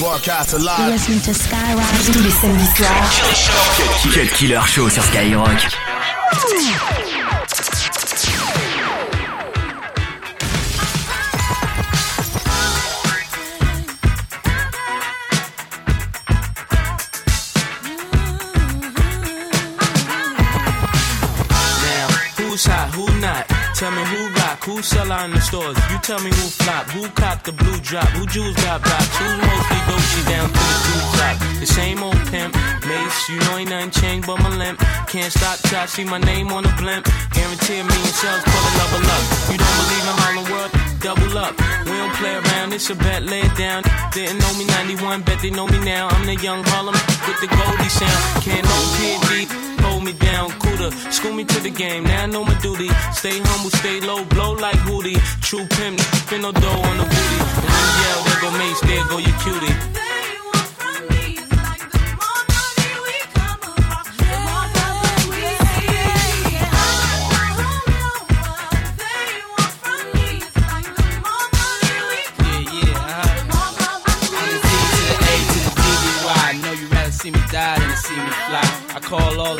Broadcast alive. listening to Skyrock. Tous les samedis soirs, Cut Killer Show sur Skyrock. Who sell out in the stores. You tell me who flop, who cop the blue drop, who jewels got blocks, who's mostly Gucci down to the two top. The same old pimp, Mase, you know ain't nothing changed but my limp. Can't stop till I see my name on the blimp. Guarantee a million sales, pull a level up. You don't believe in Harlem World? Double up. We don't play around, it's a bet, lay it down. Didn't know me 91, bet they know me now. I'm the young Harlem with the Goldie sound. Can't no kid hold me down, cooler. School me to the game, now I know my duty. Stay humble, stay low, blow like Hootie. True pimp, spin no dough on the booty. And you yell, there go Mase, there go your cutie. Uh-huh. Call all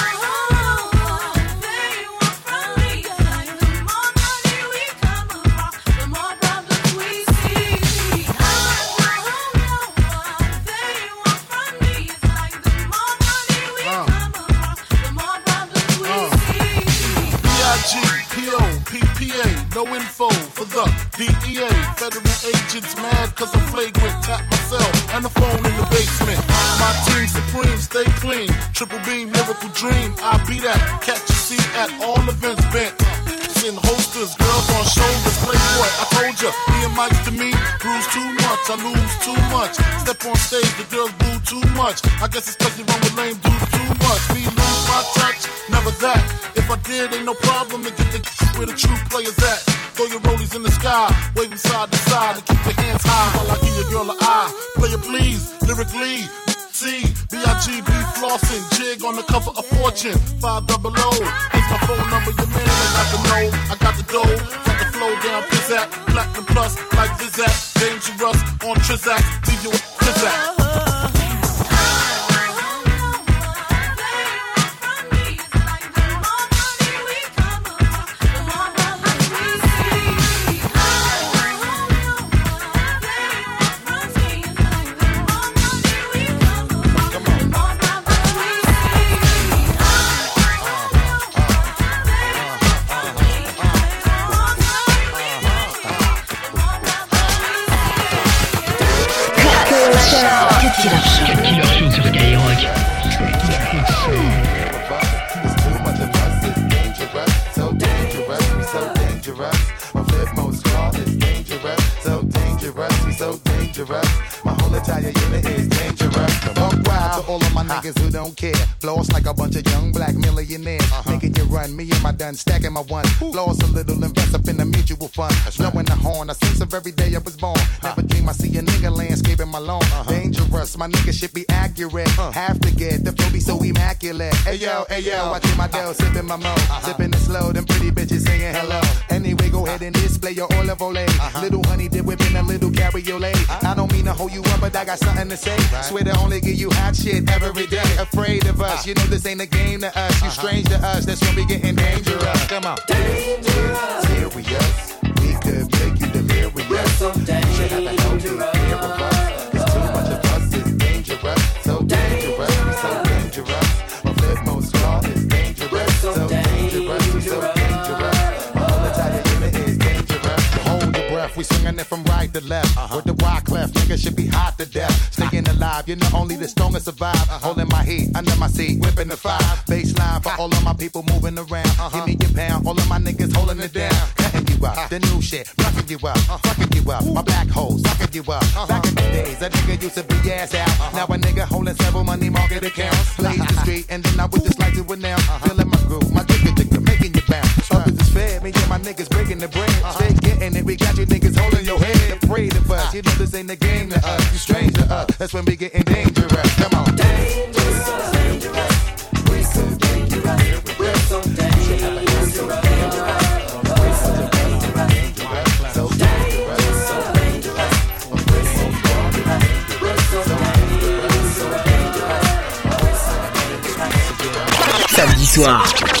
Triple beam, miracle dream. I be that. Catch a seat at all events bent. In holsters, girls on shoulders, playboy. I told ya, me and Mike's to me, bruise too much, I lose too much. Step on stage, the girls boo too much. I guess it's cause you run with lame dudes too much. Me lose my touch, never that. If I did, ain't no problem to get the where the true players at. Throw your rollies in the sky, waving side to side, and keep your hands high while I give your girl a eye. Player please, lyrically. C, B-I-G-B flossing, jig on the cover of Fortune, five double O. It's my phone number, your man, I got the know, I got the dough, got the flow down, pizzat, platinum plus, like Zizak, dangerous on Trizak, leave you a Trizak. Dangerous. My flip mode squad is dangerous. So dangerous, so dangerous. My whole entire unit is niggas who don't care. Floss like a bunch of young black millionaires. Making you run, me and my done stacking my ones. Floss a little, invest up in the mutual fund. Blowing the horn, I sense of every day I was born. Never dream I see a nigga landscaping my lawn. Dangerous, my nigga should be accurate. Have to get the flow be so immaculate. Hey yo, hey yo, watching my dough, sipping my mo. Sipping it slow, them pretty bitches saying hello. Anyway, go ahead and display your olive olay. Little honey dip whipping a little cabriolet. I don't mean to hold you up, but I got something to say. Swear to only give you hot shit every day. Afraid of us, you know this ain't a game to us. You uh-huh. strange to us, that's when we getting dangerous. Come on. Dangerous. Serious. We could make you delirious. so dangerous. Should have a healthy fear of us. It's too much of us, it's dangerous. So dangerous, we so dangerous. My flip mode squad is dangerous. So dangerous, we so dangerous. My whole entire unit is dangerous. Hold your breath, we swinging it from right to left. Uh-huh. With the clef, nigga should be hot to death. Staying alive, you know only the strongest survive. Holding my heat under my seat, whipping the five. Baseline for all of my people moving around. Give me your pound, all of my niggas holding it down. Cutting you you up. The new shit, fucking you up, fucking you up. My back hole, sucking you up. Back in the days, a nigga used to be ass out. Now a nigga holding several money market accounts. Blaze the street, and then I would just like to announce. Feeling my groove, my jigger jigger, making you bounce. Up is this fair, me and my niggas breaking the bread. Uh-huh. Stay getting it, we got you niggas holding your head. Afraid of us, you know this ain't the game to us. You strange to us, that's when we getting dangerous. Come on. Dangerous, dangerous. We so dangerous. We're so dangerous. Samedi soir.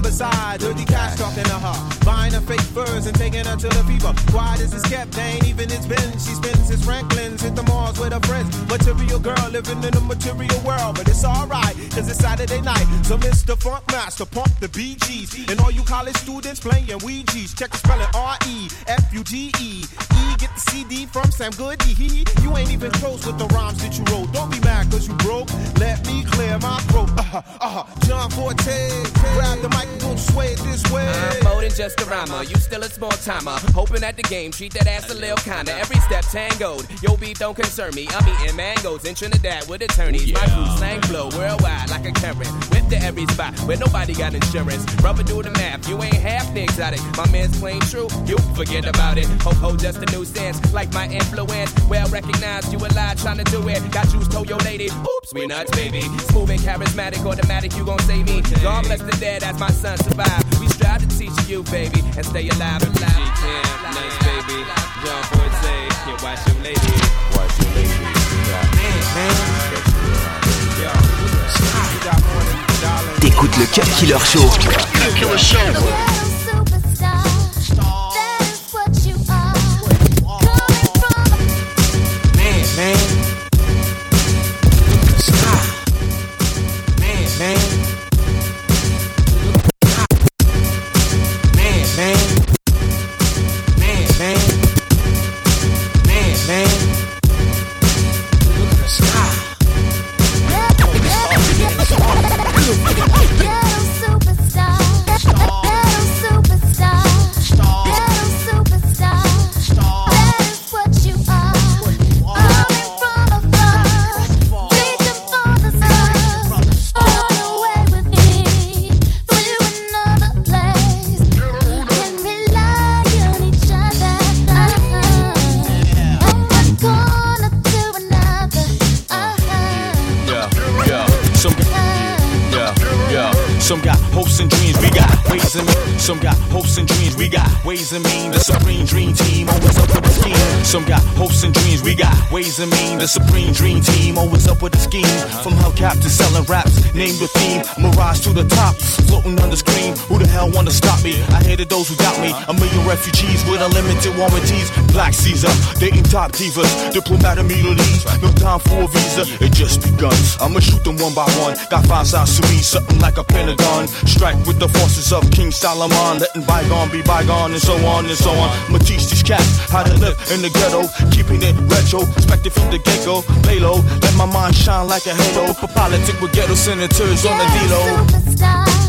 And besides, dirty cats talking to her. Buying her fake furs and taking her to the fever. Quiet as it's kept, they ain't even his been. She spends his Franklin's, hit the malls with her friends. Material girl living in a material world. But it's alright, cause it's Saturday night. So Mr. Funk Master, pump the BGs. And all you college students playing Ouija's. Check the spelling R E F U G E. E get the CD from Sam Goody. You ain't even close with the rhymes that you wrote. Don't be mad cause you broke. Let me clear my throat. Uh huh, uh huh. John Forte, grab the mic and don't sway it this way. I'm more than just a rhymer. You still a small timer. Hoping at the game, treat that ass a little kinda. Every step tangoed. Yo, beat don't concern me. I'm eating mangoes in Trinidad with attorneys. My crew slang flow worldwide like a current. Whip to every spot where nobody got insurance. Rubber do the math. You ain't half the exotic. My man's plain true. You forget about it. Ho ho, just a new sense, Like my influence. Well recognized. You a lie trying to do it. Got juice, told your lady. Oops, we nuts, baby. Smooth and charismatic, automatic. You gon' save me. God bless the dead as my son survive. We strive to teach you, baby, and stay alive and alive. G-Camp, nice baby. John Forte, yeah, watch your lady. Watch your lady. T'écoutes le Cut Killer Show. Cut Killer Show. We got ways and means. Some got hopes and dreams, we got ways and means. The supreme dream team always up with a scheme. Some got hopes and dreams, we got ways and means. The supreme dream team always up with a scheme. From Hellcap to selling raps, name the theme. Mirage to the top, floating on the screen. Who the hell wanna stop me? I hated those who doubt me. A million refugees with unlimited warranties. Black Caesar, dating top divas. Diplomat of Middle East, no time for a visa. It just begun. I'ma shoot them one by one. Got five sides to me, something like a pentagon. Strike with the forces of King Solomon, letting bygone be bygone, and so on and so on. I'ma these cats how to live in the ghetto, keeping it retro, expected from the get go. Lay low, let my mind shine like a halo. For politics with ghetto senators on the D-Lo.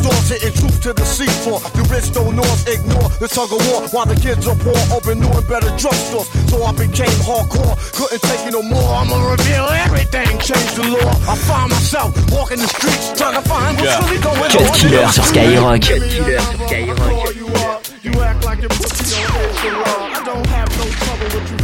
Closed hitting truth to the seafloor. The rich don't north ignore the tug of war while the kids are poor, open new and better drugstores. So I became hardcore, couldn't take it no more. I'ma reveal everything, change the law. I find myself walking the streets, trying to find what's really going on. Cut Killer sur Skyrock. Cut Killer sur Skyrock. You, act like your pussy don't. I don't have no trouble with you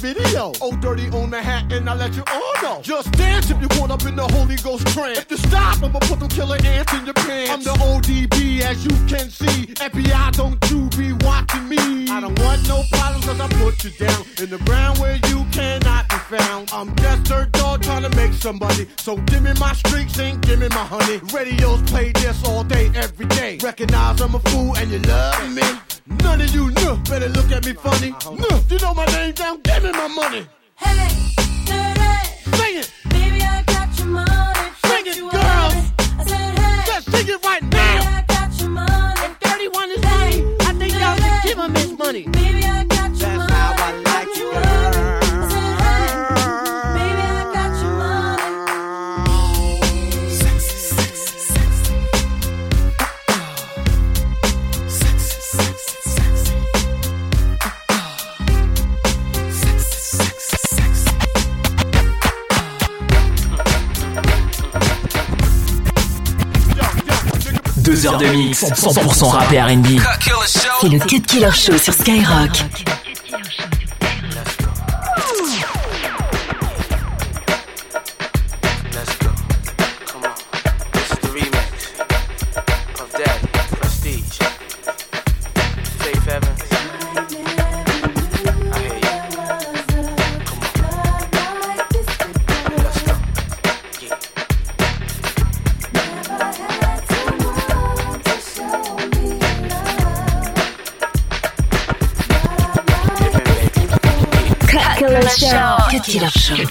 video. Oh, dirty on the hat, and I let you all know. Just dance if you caught up in the Holy Ghost trance. If you stop, I'ma put them killer ants in your pants. I'm the ODB, as you can see. FBI, don't you be watching me. I don't want no problems, cause I put you down in the ground where you cannot be found. I'm just dirt dog trying to make somebody. So give me my streaks and give me my honey. Radios play this all day, every day. Recognize I'm a fool and you love me. None of you know. Better look at me funny. Uh-huh. No, you know my name down. Give me my money. Hey, dirty. Sing it. Mix, 100% rap et R&B. C'est le Cut Killer Show sur Skyrock.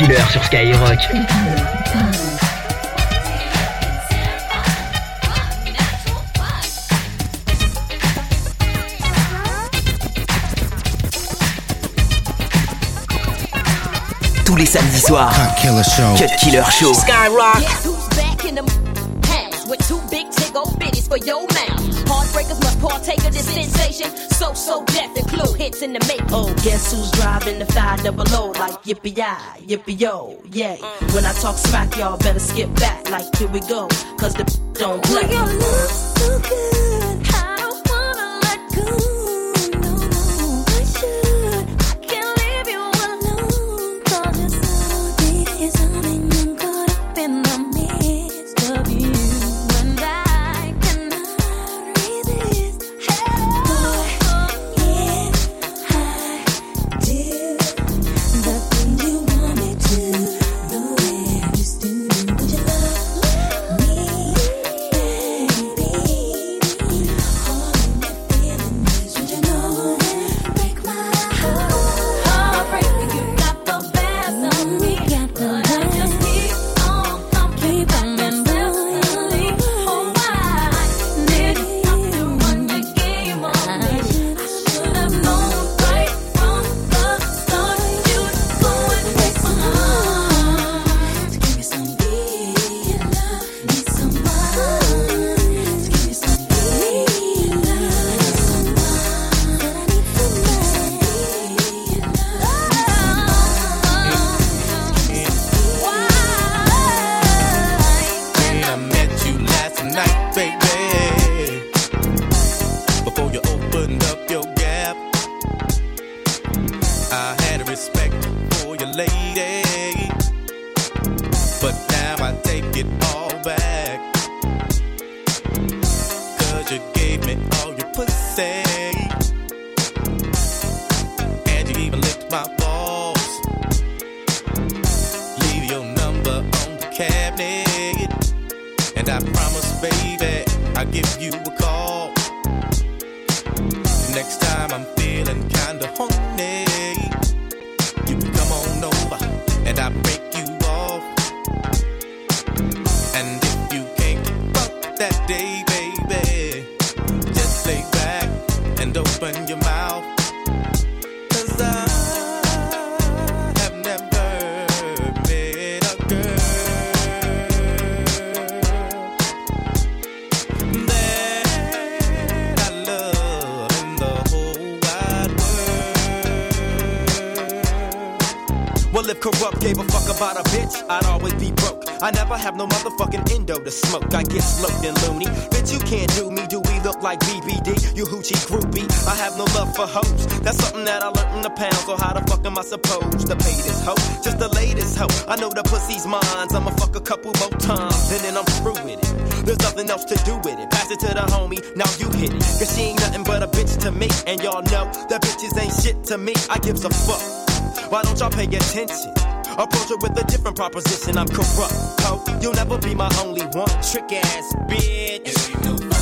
Killer sur Skyrock. Tous les samedis soirs, Cut Killer Show. Cut Killer Show. Skyrock. Guess who's back in the house with two big tickle bitties for your mouth? Heartbreakers must partake of this sensation. So, so death and clue hits in the make. Oh, guess who's driving the five double O like yippee yi, yippee yo, yay. When I talk smack, y'all better skip back like here we go, cause the don't play. Your love so good, give you a call. Next time I'm feeling kinda horny. Corrupt gave a fuck about a bitch, I'd always be broke. I never have no motherfucking endo to smoke. I get smoked and loony. Bitch, you can't do me. Do we look like BBD? You hoochie groupie. I have no love for hoes. That's something that I learned in the pound. So how the fuck am I supposed to pay this hoe? Just the latest hoe. I know the pussy's mine. I'ma fuck a couple more times and then I'm through with it. There's nothing else to do with it. Pass it to the homie. Now you hit it. Cause she ain't nothing but a bitch to me. And y'all know that bitches ain't shit to me. I gives a fuck. Why don't y'all pay attention? Approach it with a different proposition. I'm corrupt, ho. You'll never be my only one. Trick ass bitch.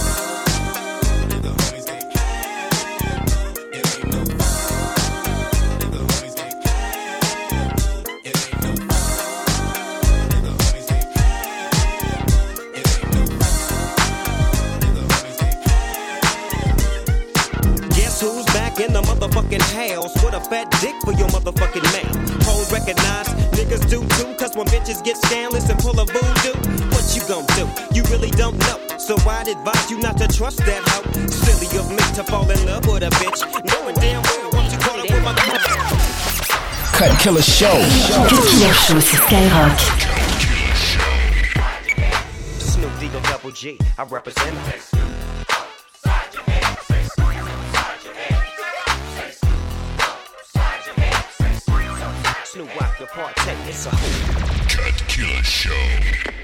Motherfucking house with a fat dick for your motherfucking mouth? Hoes recognize niggas do too, cause when bitches get scandalous and pull a voodoo, what you gon' do? You really don't know. So I'd advise you not to trust that hoe. Silly of me to fall in love with a bitch. Knowing damn well once you caught up with my Cut Killer Show. Cut Killer Show sur Skyrock. Snoop Double G, I represent Snoop Rock the partake, it's a Cut Killer Show.